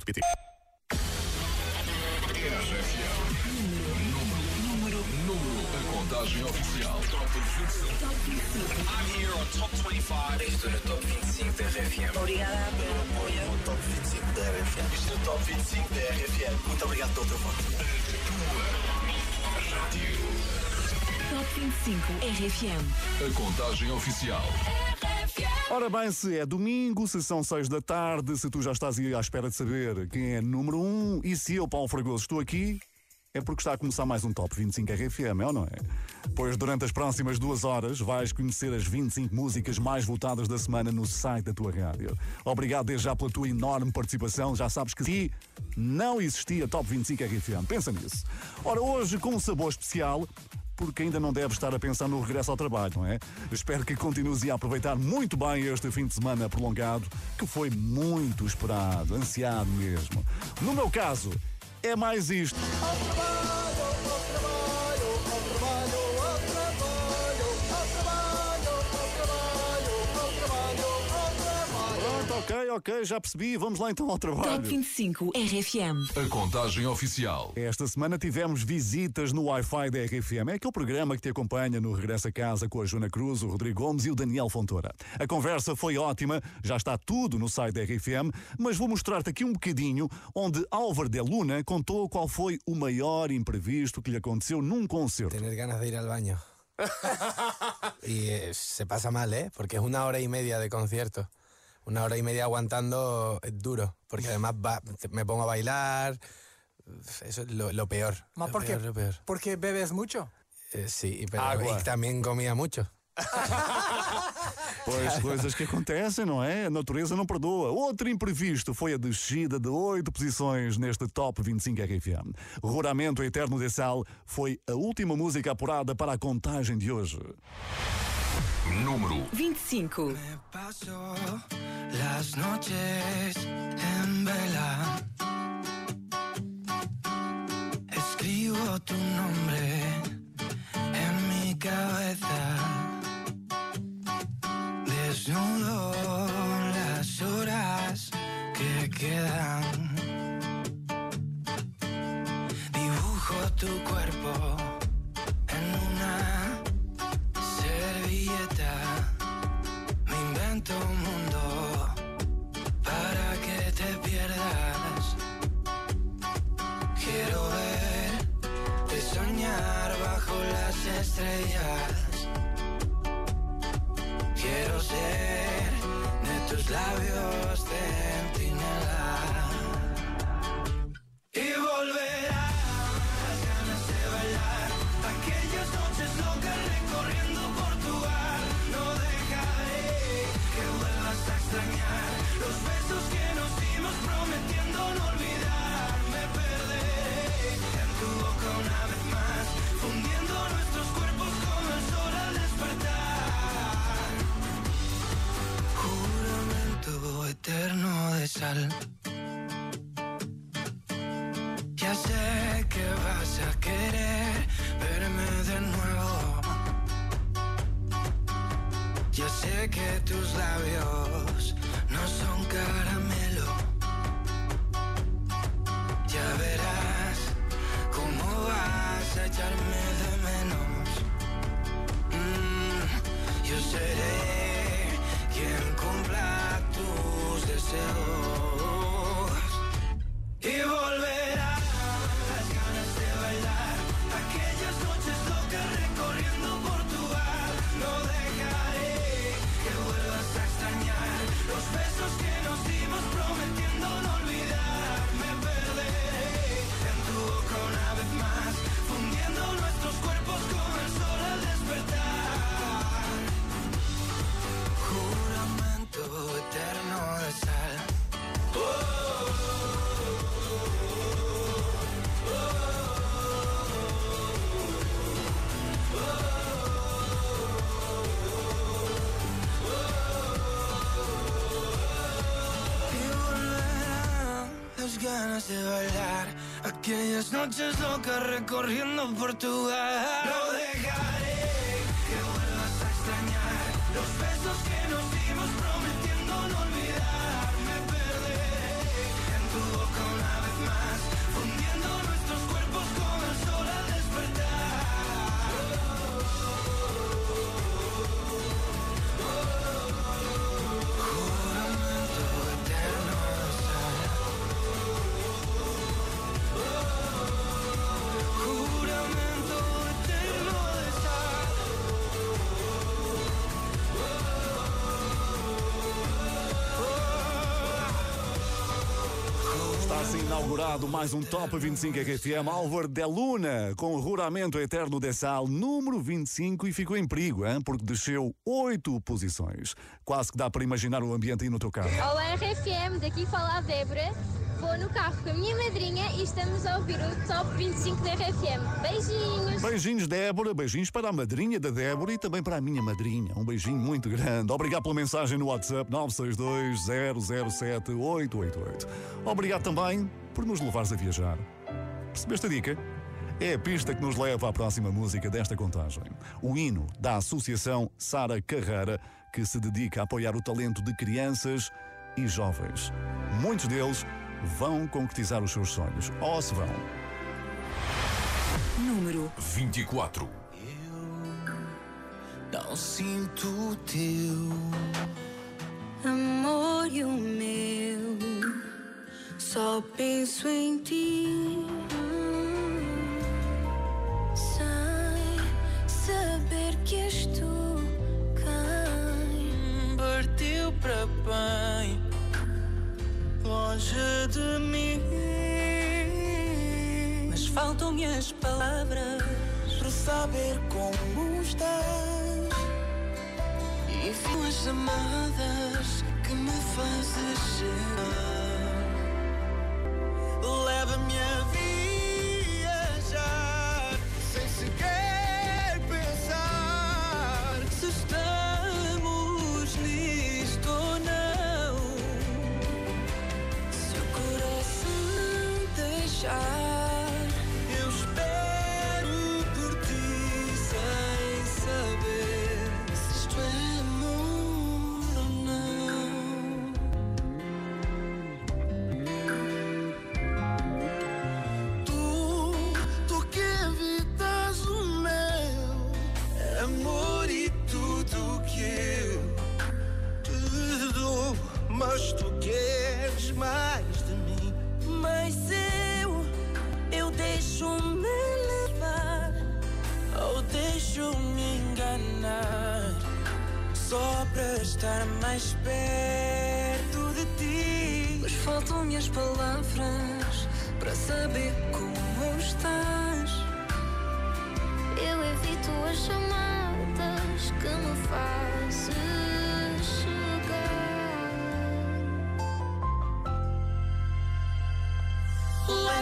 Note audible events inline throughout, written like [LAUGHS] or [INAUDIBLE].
rfm.pt. Número, número, a contagem oficial. Top 25. I'm here on Top 25. Estou no Top 25 da RFM. Obrigada pelo apoio. No Top 25 da RFM. Estou no Top 25 da RFM. Muito obrigado pelo teu voto. Top 25 RFM. A contagem oficial. Ora bem, se é domingo, se são seis da tarde, se tu já estás aí à espera de saber quem é número um e se eu, Paulo Fragoso, estou aqui, é porque está a começar mais um Top 25 RFM, é ou não é? Pois durante as próximas duas horas vais conhecer as 25 músicas mais votadas da semana no site da tua rádio. Obrigado desde já pela tua enorme participação. Já sabes que aqui não existia Top 25 RFM. Pensa nisso. Ora, hoje com um sabor especial, porque ainda não deve estar a pensar no regresso ao trabalho, não é? Espero que continues a aproveitar muito bem este fim de semana prolongado, que foi muito esperado, ansiado mesmo. No meu caso, é mais isto. Ok, ok, já percebi. Vamos lá então ao trabalho. Top 25 RFM. A contagem oficial. Esta semana tivemos visitas no Wi-Fi da RFM. É aquele programa que te acompanha no Regresso a Casa com a Joana Cruz, o Rodrigo Gomes e o Daniel Fontoura. A conversa foi ótima, já está tudo no site da RFM, mas vou mostrar-te aqui um bocadinho onde Álvaro de Luna contou qual foi o maior imprevisto que lhe aconteceu num concerto. Tener ganas de ir al baño. [LAUGHS] y eh, se pasa mal, ¿eh? Porque es una hora y media de concierto. Una hora y media aguantando es duro. Porque además va- me pongo a bailar. Eso es lo, lo peor. Ma, lo ¿por qué? peor, lo peor. Porque bebes mucho. Eh, sí, pero Agua. y también comía mucho. [LAUGHS] Pois coisas que acontecem, não é? A natureza não perdoa. Outro imprevisto foi a descida de oito posições neste Top 25 RFM. Ruramento Eterno de Sal foi a última música apurada para a contagem de hoje. Número 25. Paso las noches en vela. Escribo tu nombre en mi cabeza. Desnudo las horas que quedan. Dibujo tu cuerpo Un mundo para que te pierdas. Quiero verte soñar bajo las estrellas. Quiero ser de tus labios centinela. Y volverá las ganas de bailar aquellas noches locas recorriendo Portugal. No dejaré que vuelvas a extrañar los besos inaugurado mais um Top 25 RFM Álvaro de Luna, com o Ruramento Eterno de Sal, número 25, e ficou em perigo, hein? porque desceu oito posições. Quase que dá para imaginar o ambiente aí no teu carro. Olá RFM, daqui fala a Débora. Vou no carro com a minha madrinha e estamos a ouvir o Top 25 da RFM. Beijinhos! Beijinhos, Débora, beijinhos para a madrinha da Débora e também para a minha madrinha. Um beijinho muito grande. Obrigado pela mensagem no WhatsApp 962-007-888. Obrigado também por nos levares a viajar. Percebeste a dica? É a pista que nos leva à próxima música desta contagem. O hino da Associação Sara Carreira, que se dedica a apoiar o talento de crianças e jovens. Muitos deles vão concretizar os seus sonhos. Ou se vão. Número 24. Não sinto o teu Amor e o meu, só penso em ti. Sem saber que és tu quem partiu para bem, longe saber como estás. E as chamadas que me fazes chegar.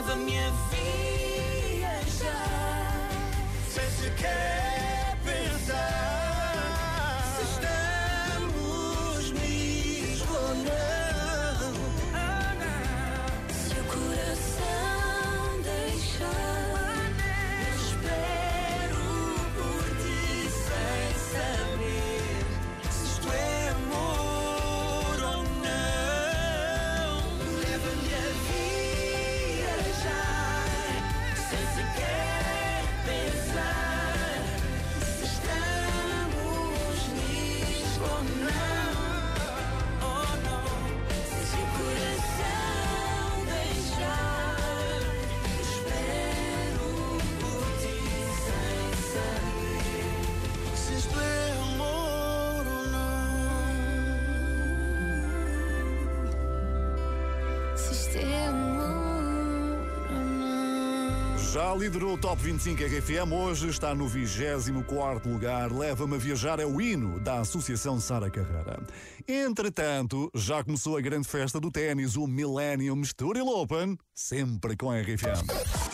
Leva-me a viajar liderou o Top 25 RFM, hoje está no 24 lugar. Leva-me a viajar é o hino da Associação Sara Carreira. Entretanto, já começou a grande festa do ténis, o Millennium Story Open, sempre com a RFM.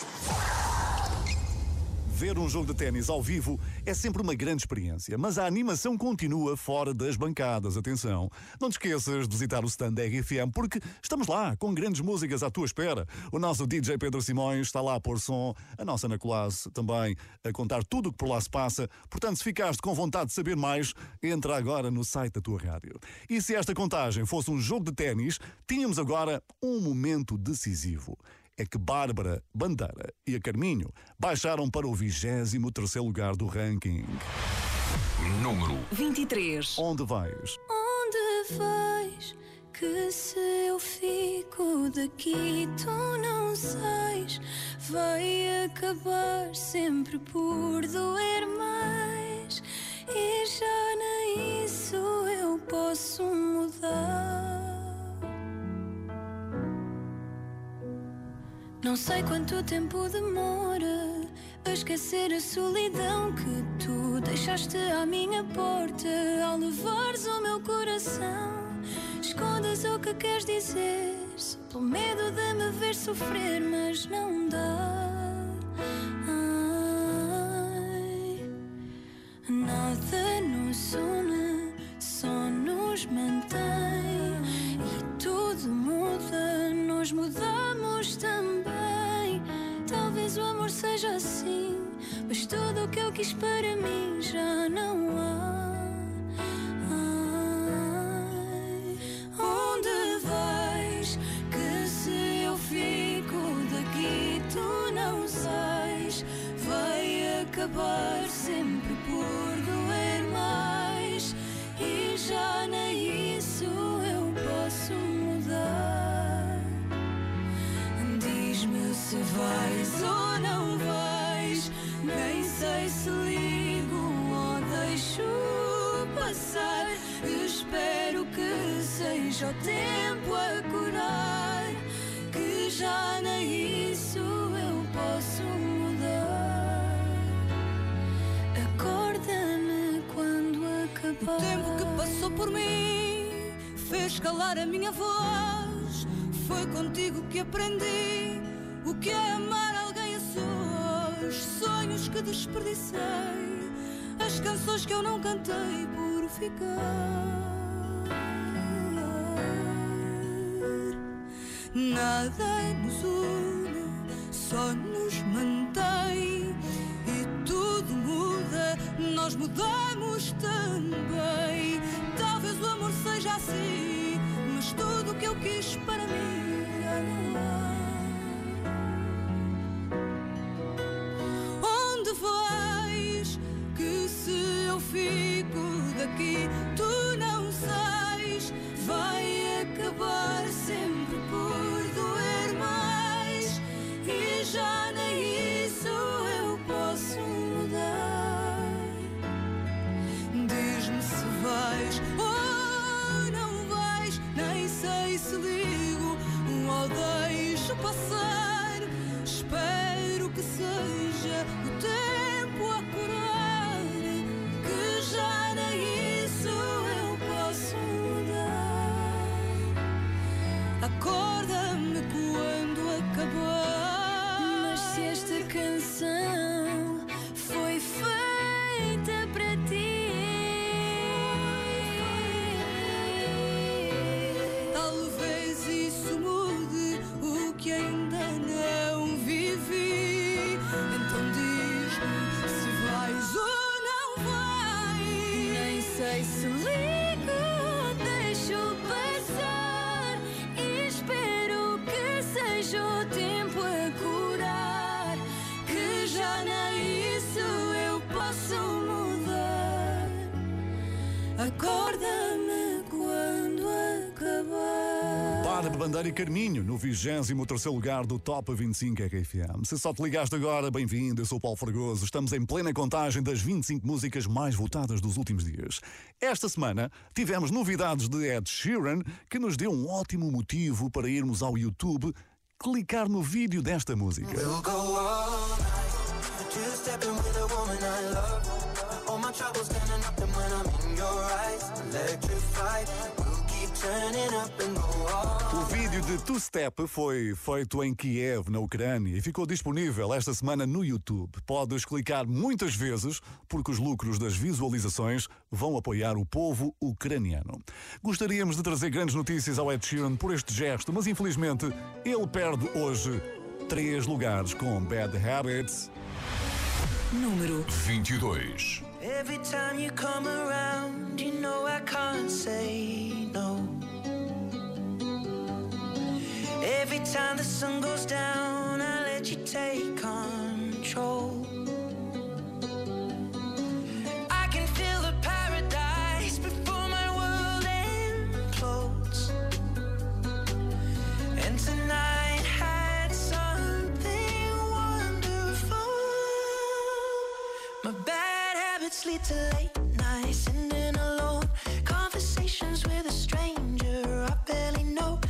Ver um jogo de ténis ao vivo é sempre uma grande experiência, mas a animação continua fora das bancadas. Atenção, não te esqueças de visitar o stand da RFM, porque estamos lá com grandes músicas à tua espera. O nosso DJ Pedro Simões está lá a pôr som, a nossa Ana Colasse também a contar tudo o que por lá se passa. Portanto, se ficaste com vontade de saber mais, entra agora no site da tua rádio. E se esta contagem fosse um jogo de ténis, tínhamos agora um momento decisivo. É que Bárbara, Bandeira e a Carminho baixaram para o 23 lugar do ranking. Número 23. Onde vais? Onde vais? Que se eu fico daqui, tu não sais. Vai acabar sempre por doer mais. E já nem isso eu posso mudar. Não sei quanto tempo demora a esquecer a solidão que tu deixaste à minha porta ao levares o meu coração. Escondes o que queres dizer, pelo medo de me ver sofrer, mas não dá. Ai, nada nos une, só nos mantém. Nós mudamos também. Talvez o amor seja assim, mas tudo o que eu quis para mim já não há. Onde vais? Que se eu fico daqui, tu não sais. Vai acabar sempre por doer mais. Seja o tempo a curar. Que já nem isso eu posso mudar. Acorda-me quando acabar. O tempo que passou por mim fez calar a minha voz. Foi contigo que aprendi o que é amar alguém a sós. Sonhos que desperdicei, as canções que eu não cantei por ficar. Nada nos une, só nos mantém. E tudo muda, nós mudamos também. Talvez o amor seja assim, mas tudo o que eu quis para mim já não há. E Carminho, no 23 lugar do Top 25 RFM. Se só te ligaste agora, bem-vindo, eu sou o Paulo Fragoso. Estamos em plena contagem das 25 músicas mais votadas dos últimos dias. Esta semana tivemos novidades de Ed Sheeran, que nos deu um ótimo motivo para irmos ao YouTube clicar no vídeo desta música. We'll O vídeo de Two Step foi feito em Kiev, na Ucrânia, e ficou disponível esta semana no YouTube. Podes clicar muitas vezes, porque os lucros das visualizações vão apoiar o povo ucraniano. Gostaríamos de trazer grandes notícias ao Ed Sheeran por este gesto, mas infelizmente ele perde hoje três lugares com Bad Habits. Número 22. Every time you come around, you know I can't say Every time the sun goes down, I let you take control. I can feel the paradise before my world implodes. And tonight had something wonderful. My bad habits lead to late nights, sending alone conversations with a stranger I barely know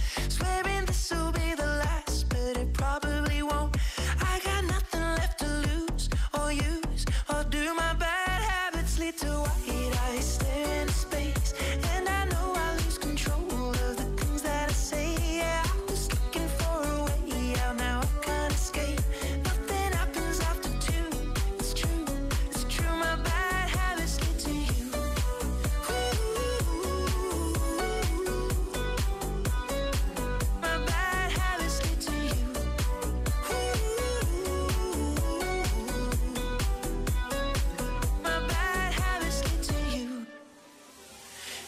to be the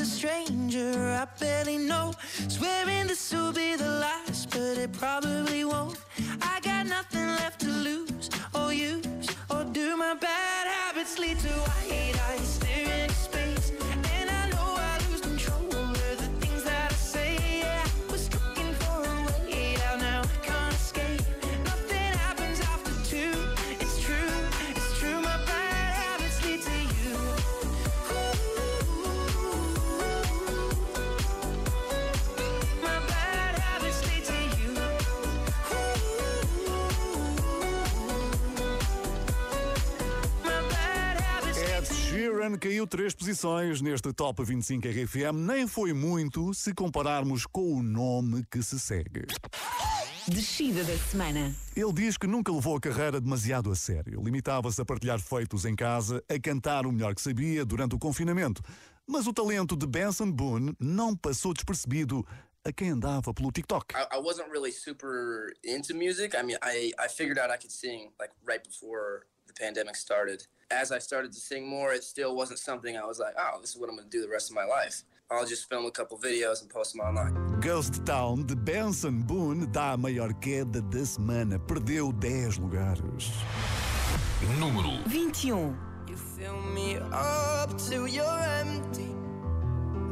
with a stranger I barely know. Swearing this caiu três posições neste Top 25 RFM. Nem foi muito se compararmos com o nome que se segue. Descida da semana. Ele diz que nunca levou a carreira demasiado a sério. Limitava-se a partilhar feitos em casa, a cantar o melhor que sabia durante o confinamento. Mas o talento de Benson Boone não passou despercebido a quem andava pelo TikTok. I, I wasn't really super into music. I mean, I, I figured out I could sing like right before the pandemic started. As I started to sing more, it still wasn't something I was like, oh, this is what I'm going to do the rest of my life. I'll just film a couple videos and post them online. Ghost Town de Benson Boone dá a maior queda da semana. Perdeu 10 lugares. Número 21. Um. You fill me up till you're empty.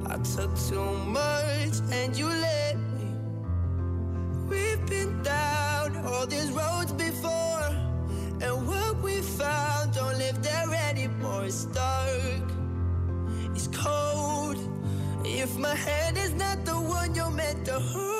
I took too much and you let me. We've been down all these roads It's dark, it's cold. If my hand is not the one you're meant to hold,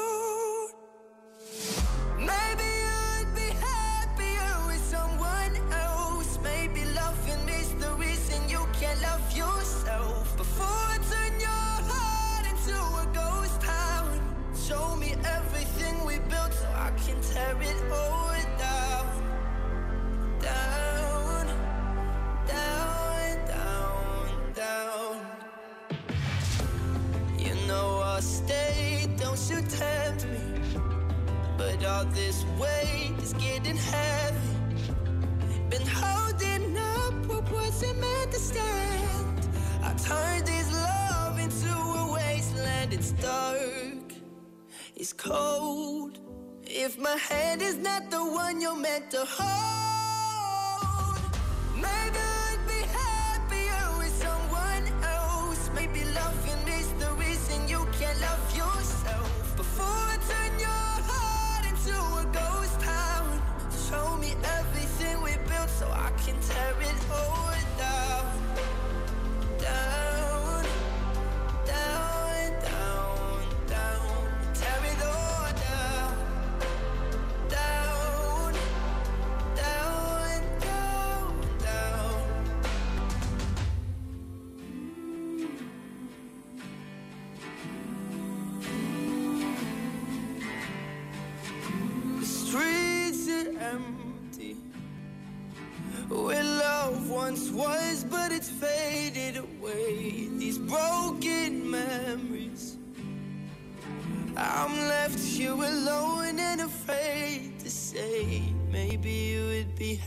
But all this weight is getting heavy. Been holding up what wasn't meant to stand. I turned this love into a wasteland. It's dark, it's cold. If my hand is not the one you're meant to hold, tearing all down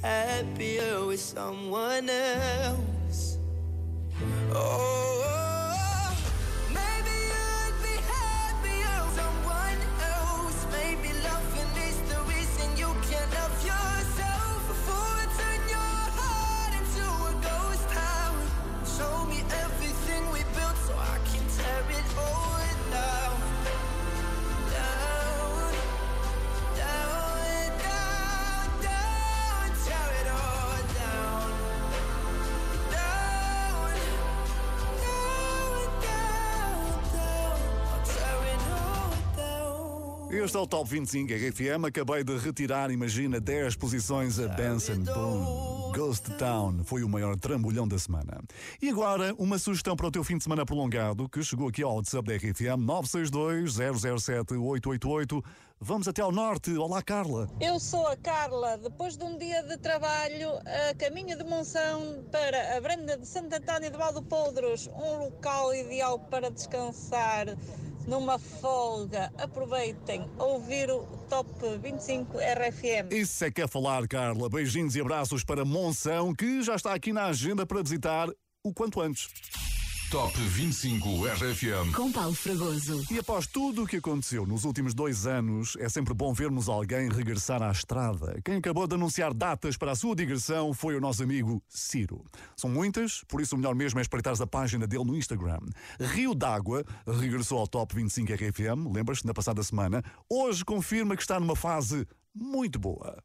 happier with someone else. Este é o Top 25 RFM. Acabei de retirar, imagina, 10 posições a Benson Boone. Ghost Town foi o maior trambolhão da semana. E agora, uma sugestão para o teu fim de semana prolongado que chegou aqui ao WhatsApp da RFM 962-007-888. Vamos até ao norte. Olá, Carla. Eu sou a Carla. Depois de um dia de trabalho, a caminho de Monção para a Branda de Santo António de Valdopodros, um local ideal para descansar numa folga. Aproveitem ouvir o Top 25 RFM. Isso é que é falar, Carla. Beijinhos e abraços para Monção, que já está aqui na agenda para visitar o quanto antes. Top 25 RFM. Com Paulo Fragoso. E após tudo o que aconteceu nos últimos dois anos, é sempre bom vermos alguém regressar à estrada. Quem acabou de anunciar datas para a sua digressão foi o nosso amigo Ciro. São muitas, por isso o melhor mesmo é espreitares a página dele no Instagram. Rio d'Água regressou ao Top 25 RFM, lembras-te, na passada semana. Hoje confirma que está numa fase muito boa.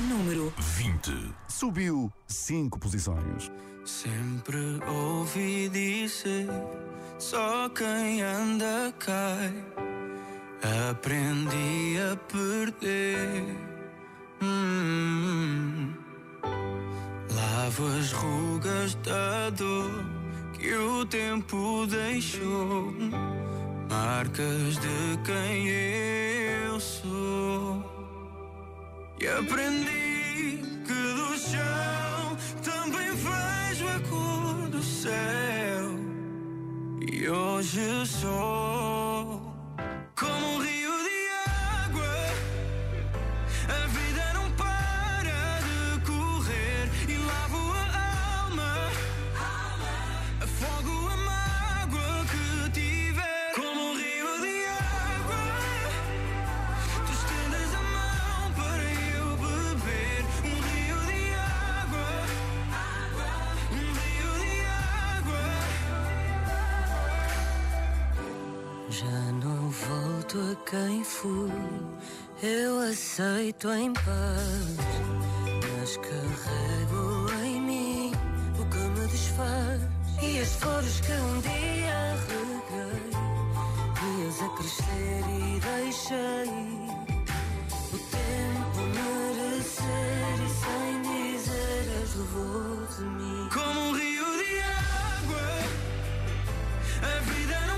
Número 20. Subiu cinco posições. Sempre ouvi dizer: só quem anda cai. Aprendi a perder. Hum. Lavo as rugas da dor que o tempo deixou. Marcas de quem eu sou. E aprendi que do chão também vejo a cor do céu. E hoje sou como um rio de volto a quem fui, eu aceito em paz, mas carrego em mim o que me desfaz e as flores que um dia reguei, dias a crescer e deixei. O tempo merecer e sem dizer as levou de mim. Como um rio de água, a vida não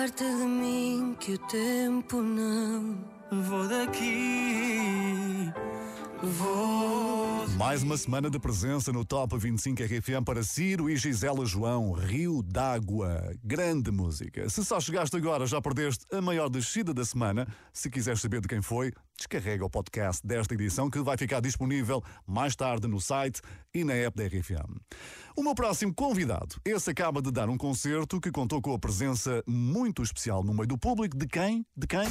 parte de mim que o tempo não vou daqui. Vou. Mais uma semana de presença no Top 25 RFM para Ciro e Gisela João, Rio d'Água. Grande música. Se só chegaste agora, já perdeste a maior descida da semana. Se quiseres saber de quem foi, descarrega o podcast desta edição que vai ficar disponível mais tarde no site e na app da RFM. O meu próximo convidado, esse acaba de dar um concerto que contou com a presença muito especial no meio do público de quem? De quem?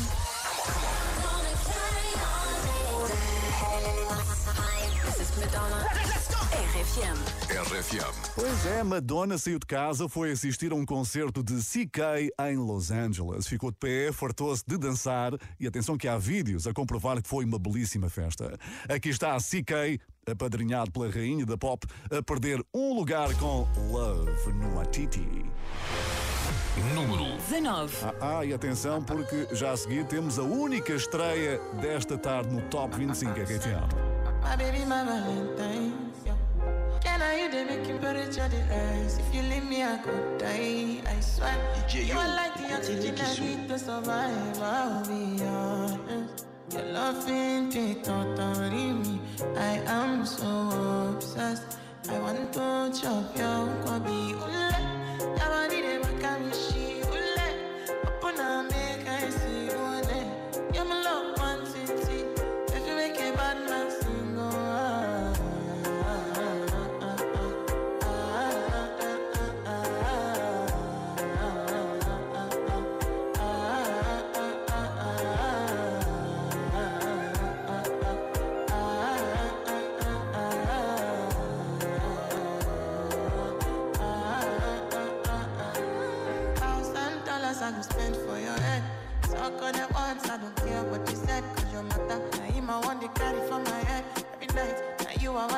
RFM. Pois é, Madonna saiu de casa, foi assistir a um concerto de CK em Los Angeles. Ficou de pé, fartou-se de dançar e atenção que há vídeos a comprovar que foi uma belíssima festa. Aqui está a CK, apadrinhado pela rainha da pop, a perder um lugar com Love no Atiti. Número 19. Ah, ah, e atenção porque já a seguir temos a única estreia desta tarde no Top 25 RFM. My baby, my Valentine. Yeah. Can I you they make you better the rise? If you leave me, I could die. I swear. you are like the oxygen I need to survive. I'll be honest. Your love ain't it totally me. I am so obsessed. I want to chop your kwabi ule. Yabani de makamishi ule. Opuna make I see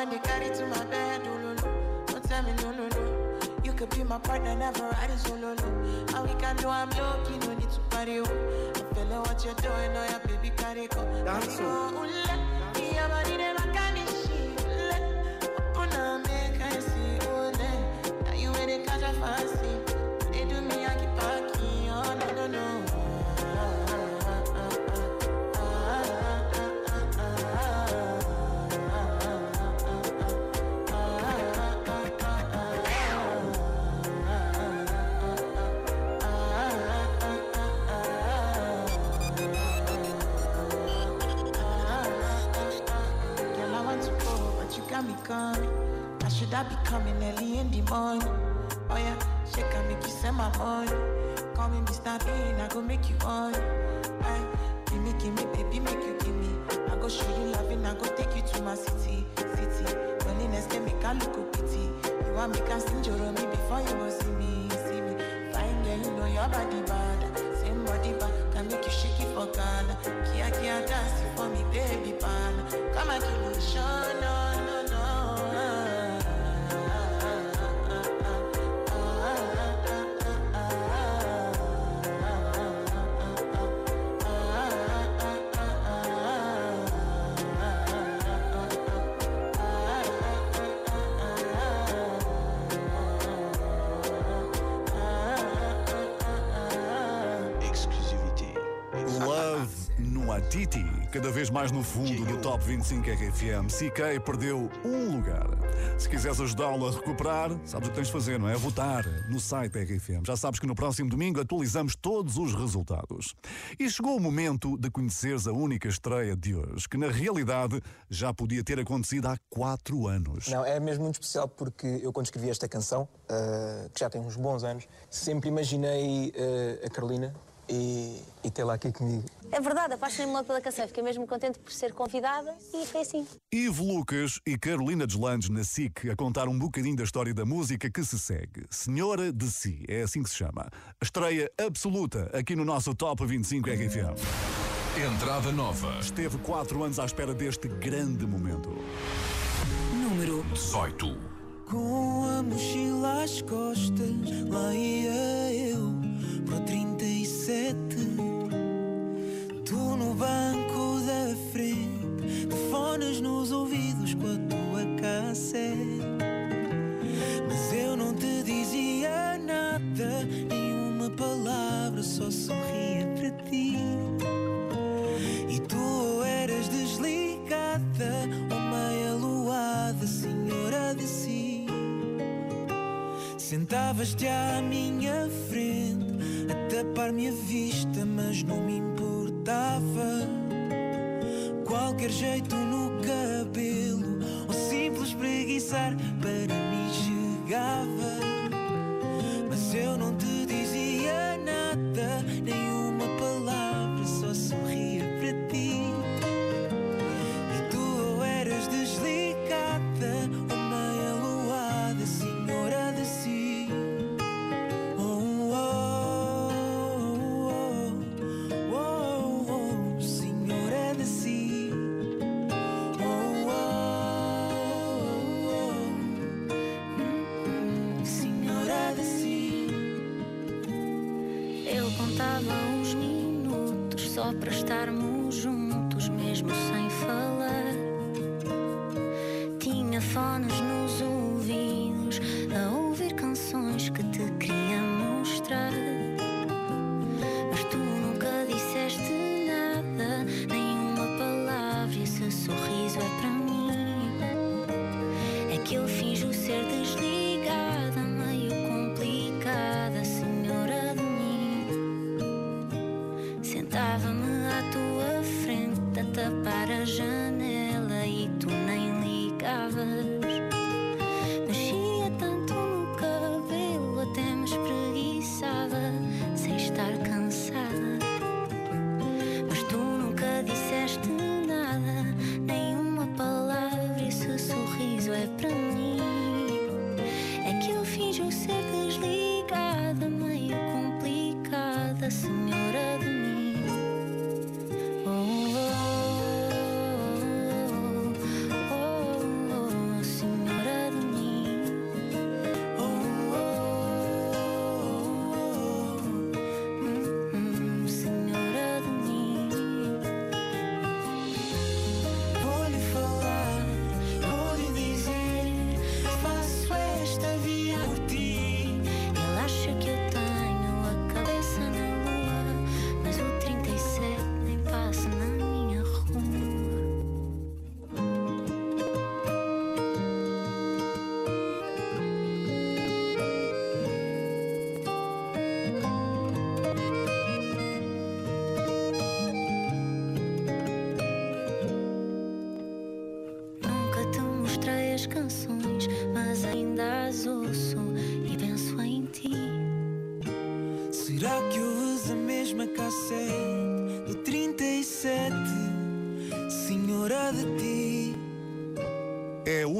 Now you I want to carry to my bed. Oh, no, no. Don't tell me no, no, no. You could be my partner, never ride solo. Oh, no. And we can do I'm low, key, no need to party. Oh. I feel like what you're doing, oh yeah, baby, carry go. Dance oh, ule. Yeah, body, they my kind of shit. Ule. Open up, make I see, oh, ule. Now you ain't catch a fancy. Should I be coming early in the morning? Oh yeah, shake and make you send my money. Call me Mr. Bean, I go make you on. Aye, give me, give me, baby, make you give me. I go show you loving, I go take you to my city, city. Loneliness can make I look a pity. You want me can sing me before you go see me, see me. Fine girl, you know your body bad. Same body bad, can make you shake it for Ghana. Kia kia dance for me, baby pan. Come and give me show, no, cada vez mais no fundo do Top 25 RFM. CK perdeu um lugar. Se quiseres ajudá-lo a recuperar, sabes o que tens de fazer, não é? Votar no site RFM. Já sabes que no próximo domingo atualizamos todos os resultados. E chegou o momento de conheceres a única estreia de hoje, que na realidade já podia ter acontecido há quatro anos. Não, é mesmo muito especial porque eu, quando escrevi esta canção, uh, que já tem uns bons anos, sempre imaginei uh, a Carolina e, e tê-la aqui comigo. É verdade, apaixonei-me logo pela canção, fiquei mesmo contente por ser convidada e foi assim. Ivo Lucas e Carolina Deslandes na SIC a contar um bocadinho da história da música que se segue. Senhora de Si, é assim que se chama. Estreia absoluta aqui no nosso Top 25 RFM. Entrada nova. Esteve quatro anos à espera deste grande momento. Número 18. Com a mochila às costas, lá ia eu, para o 30 Tu no banco da frente, fones nos ouvidos com a tua cassete. Mas eu não te dizia nada, nenhuma palavra, só sorria para ti. E tu eras desligada, uma meia senhora de si. Sentavas-te à minha frente a tapar-me a vista, mas não me importava. Qualquer jeito no cabelo ou simples preguiçar para mim chegava. Mas eu não te dizia nada, contava uns minutos só para estarmos juntos, mesmo sem falar.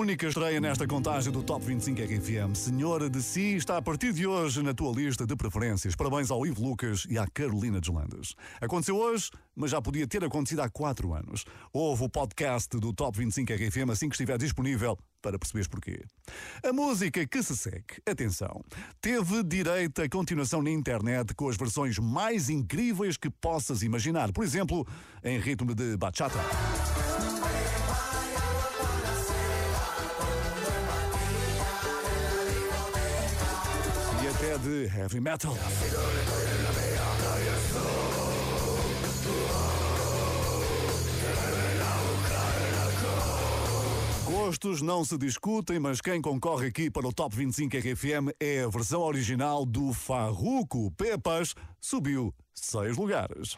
Única estreia nesta contagem do Top 25 RFM. Senhora de Si está a partir de hoje na tua lista de preferências. Parabéns ao Ivo Lucas e à Carolina Deslandes. Aconteceu hoje, mas já podia ter acontecido há quatro anos. Houve o podcast do Top 25 RFM assim que estiver disponível para perceberes porquê. A música que se segue, atenção, teve direito a continuação na internet com as versões mais incríveis que possas imaginar. Por exemplo, em ritmo de bachata. De heavy metal. Gostos não se discutem, mas quem concorre aqui para o Top 25 RFM é a versão original do Farruco Pepas, subiu seis lugares.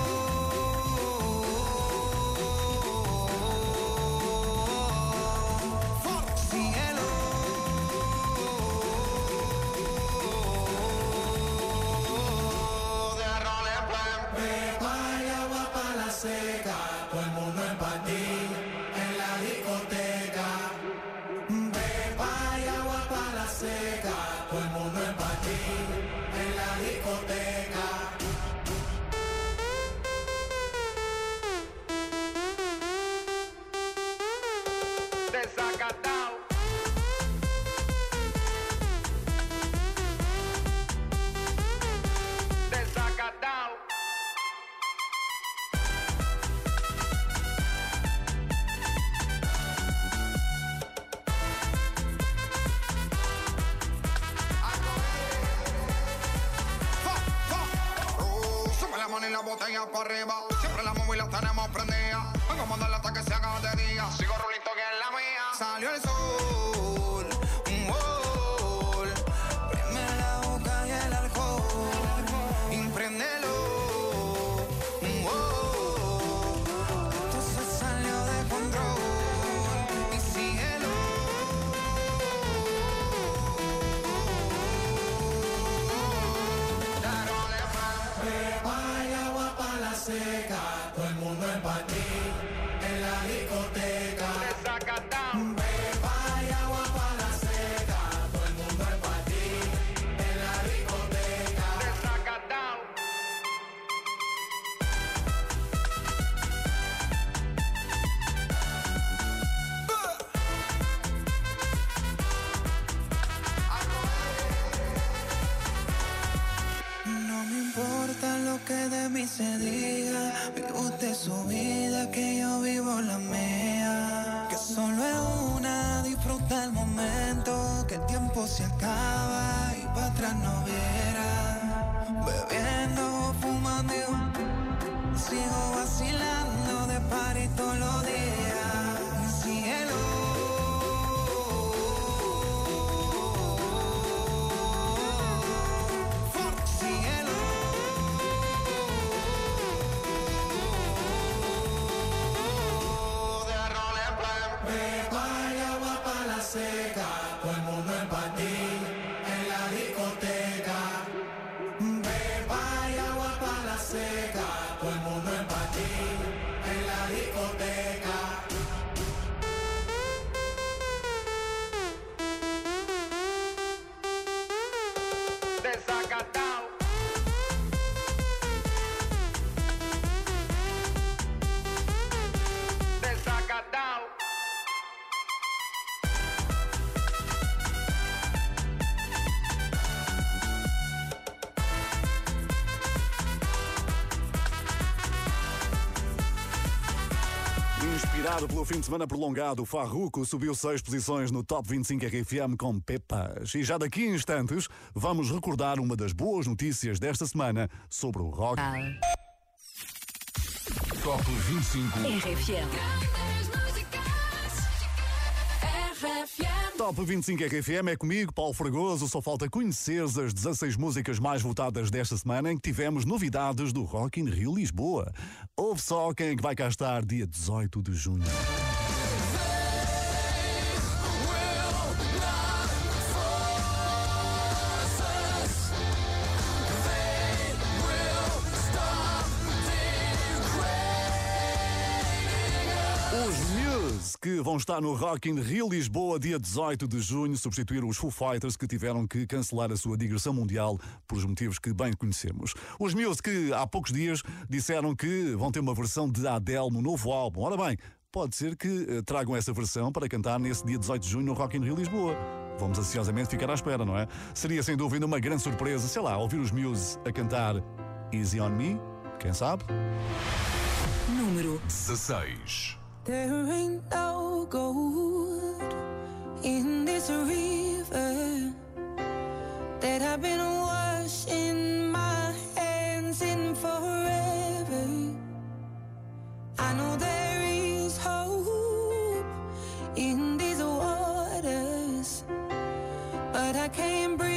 Inspirado pelo fim de semana prolongado, Farruko subiu seis posições no Top 25 RFM com Pepas. E já daqui a instantes vamos recordar uma das boas notícias desta semana sobre o rock. Top 25. RFM. Top 25 RFM é comigo, Paulo Fragoso. Só falta conheceres as 16 músicas mais votadas desta semana em que tivemos novidades do Rock in Rio Lisboa. Ouve só quem é que vai cá estar dia 18 de junho. Que vão estar no Rock in Rio Lisboa dia 18 de junho, substituir os Foo Fighters que tiveram que cancelar a sua digressão mundial por os motivos que bem conhecemos. Os Muse que há poucos dias disseram que vão ter uma versão de Adele no novo álbum. Ora bem, pode ser que eh, tragam essa versão para cantar nesse dia 18 de junho no Rock in Rio Lisboa. Vamos ansiosamente ficar à espera, não é? Seria sem dúvida uma grande surpresa, sei lá, ouvir os Muse a cantar Easy on Me, quem sabe? Número 16. There ain't no gold in this river that I've been washing my hands in forever. I know there is hope in these waters, but I can't bring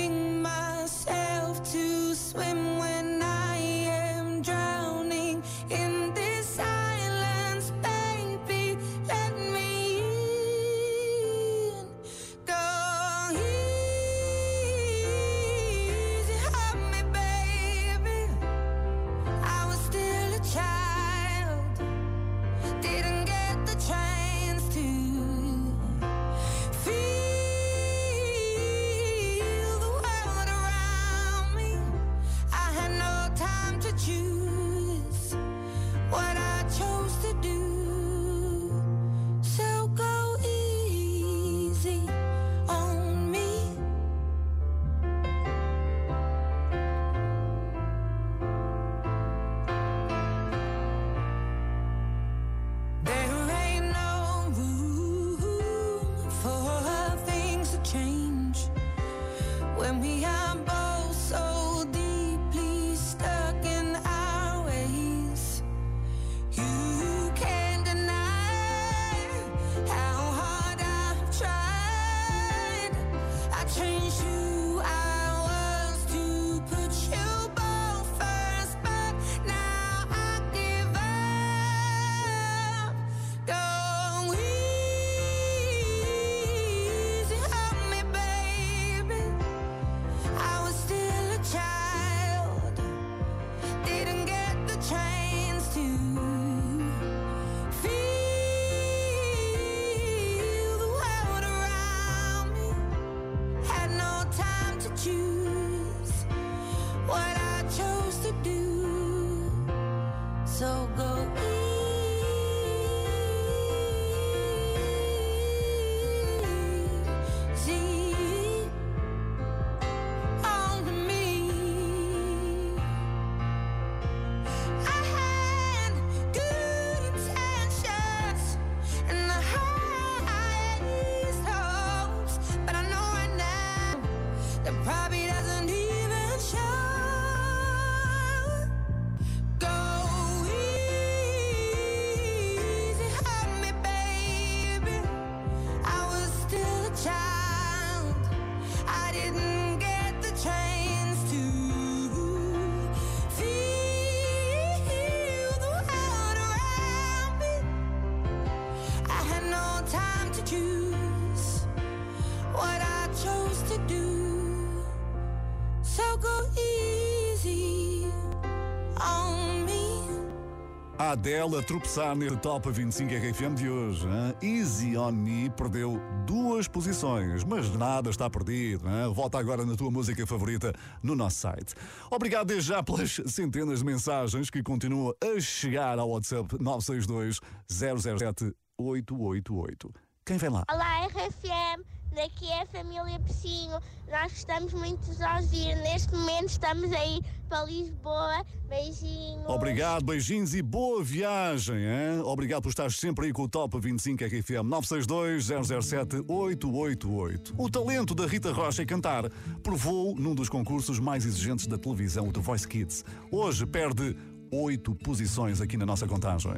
A Adele a tropeçar neste Top 25 RFM de hoje. hein? Easy on Me perdeu duas posições, mas nada está perdido. hein? Volta agora na tua música favorita no nosso site. Obrigado desde já pelas centenas de mensagens que continuam a chegar ao WhatsApp 962 007 888. Quem vem lá? Olá, RFM. Daqui é a família Pecinho. Nós gostamos muito de ouvir. Neste momento estamos aí para Lisboa. Beijinhos. Obrigado, beijinhos e boa viagem. Hein? Obrigado por estar sempre aí com o Top 25 RFM 962-007-888. O talento da Rita Rocha em cantar provou num dos concursos mais exigentes da televisão, o The Voice Kids. Hoje perde oito posições aqui na nossa contagem.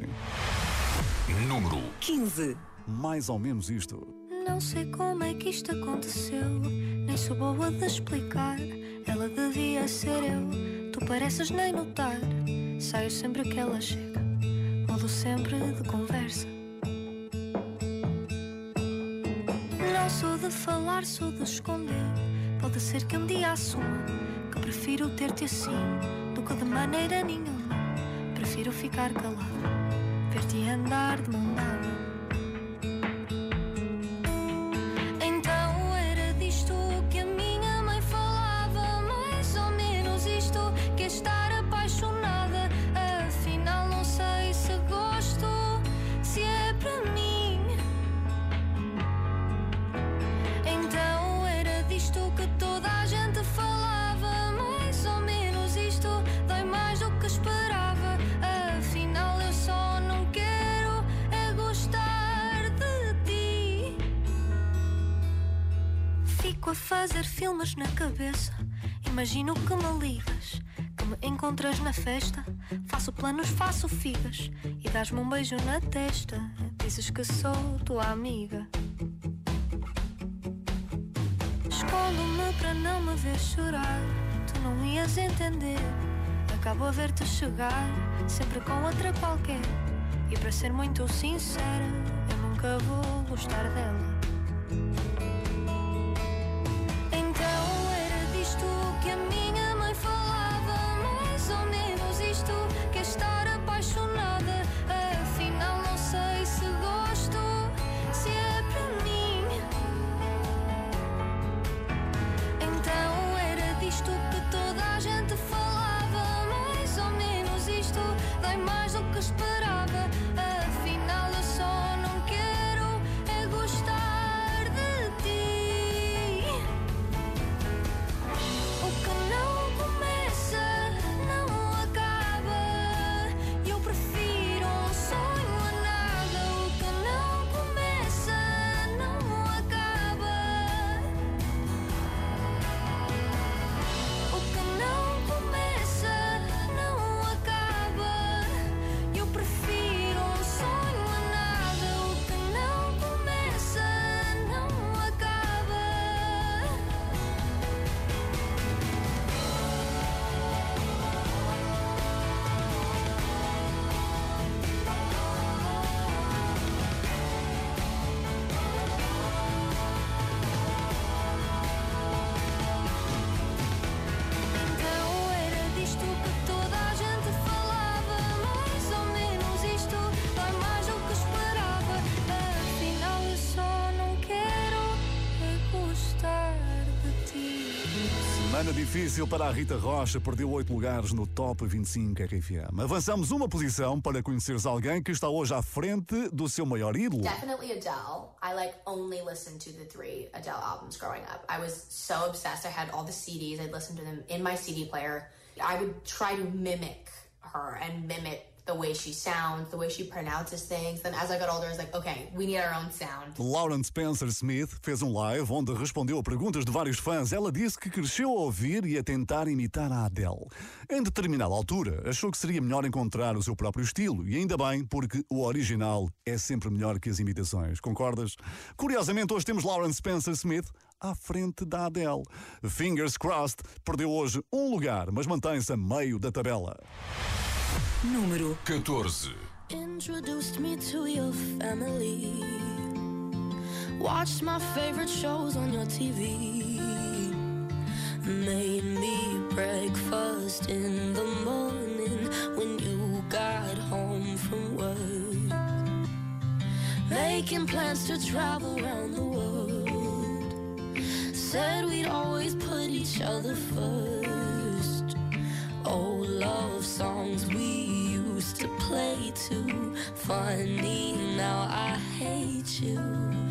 Número 15. Mais ou menos isto. Não sei como é que isto aconteceu, nem sou boa de explicar. Ela devia ser eu, tu pareces nem notar. Saio sempre que ela chega, mudo sempre de conversa. Não sou de falar, sou de esconder. Pode ser que um dia assuma que prefiro ter-te assim do que de maneira nenhuma. Prefiro ficar calado, ver-te andar de mão dada. Fazer filmes na cabeça. Imagino que me ligas, que me encontras na festa. Faço planos, faço figas e dás-me um beijo na testa. Dizes que sou tua amiga. Escondo-me para não me ver chorar. Tu não ias entender. Acabo a ver-te chegar, sempre com outra qualquer. E para ser muito sincera, eu nunca vou gostar dela. Difícil para a Rita Rocha, perdeu oito lugares no Top 25 RFM. Avançamos uma posição para conheceres alguém que está hoje à frente do seu maior ídolo. Definitely Adele. I like only listened to the three Adele albums growing up. I was so obsessed. I had all the CDs. I'd listen to them in my CD player. I would try to mimic her and mimic the way she sounds, the way she pronounces things. Then as I got older, I was like, okay, we need our own sound. Lauren Spencer Smith fez um live onde respondeu a perguntas de vários fãs. Ela disse que cresceu a ouvir e a tentar imitar a Adele. Em determinada altura, achou que seria melhor encontrar o seu próprio estilo, e ainda bem, porque o original é sempre melhor que as imitações. Concordas? Curiosamente, hoje temos Lauren Spencer Smith à frente da Adele. Fingers crossed, perdeu hoje um lugar, mas mantém-se a meio da tabela. Número 14. Introduced me to your family. Watched my favorite shows on your TV. Made me breakfast in the morning when you got home from work. Making plans to travel around the world. Said we'd always put each other first. Old love songs we used to play too. Funny, now I hate you.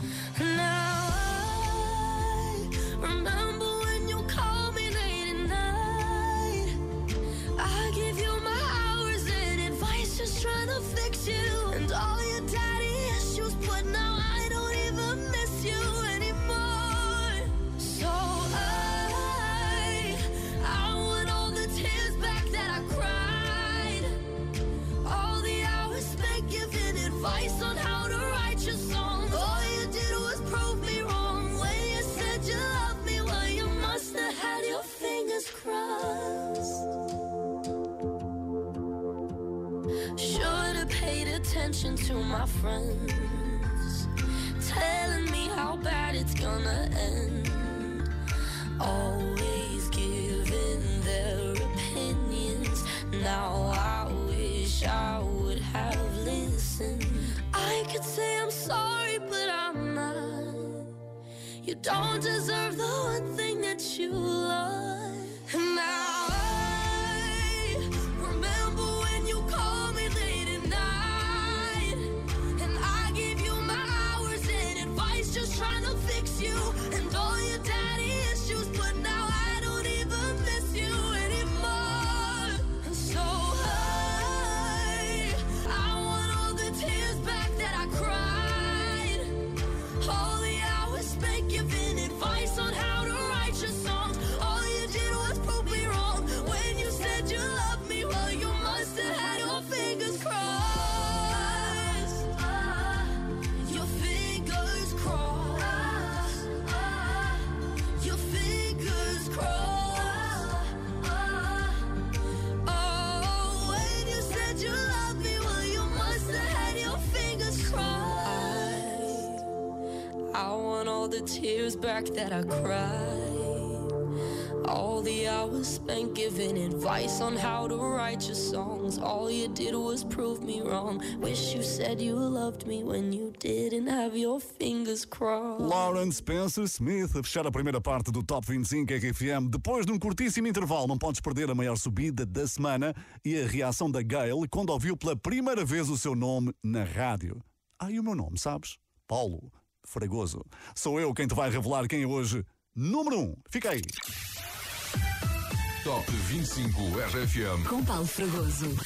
To my friends, telling me how bad it's gonna end. Always giving their opinions. Now I wish I would have listened. I could say I'm sorry, but I'm not. You don't deserve the one thing that you love. Back that I. All the hours spent giving advice on how to write your songs. All you did was prove me wrong. Wish you said you loved me when you didn't have your fingers crossed. Lauren Spencer Smith a fechar a primeira parte do Top 25 RFM. Depois de um curtíssimo intervalo, não podes perder a maior subida da semana e a reação da Gail quando ouviu pela primeira vez o seu nome na rádio. Ah, e o meu nome, sabes? Paulo Fragoso. Sou eu quem te vai revelar quem é hoje número 1. Um. Fica aí. Top 25 RFM. com Paulo Fragoso.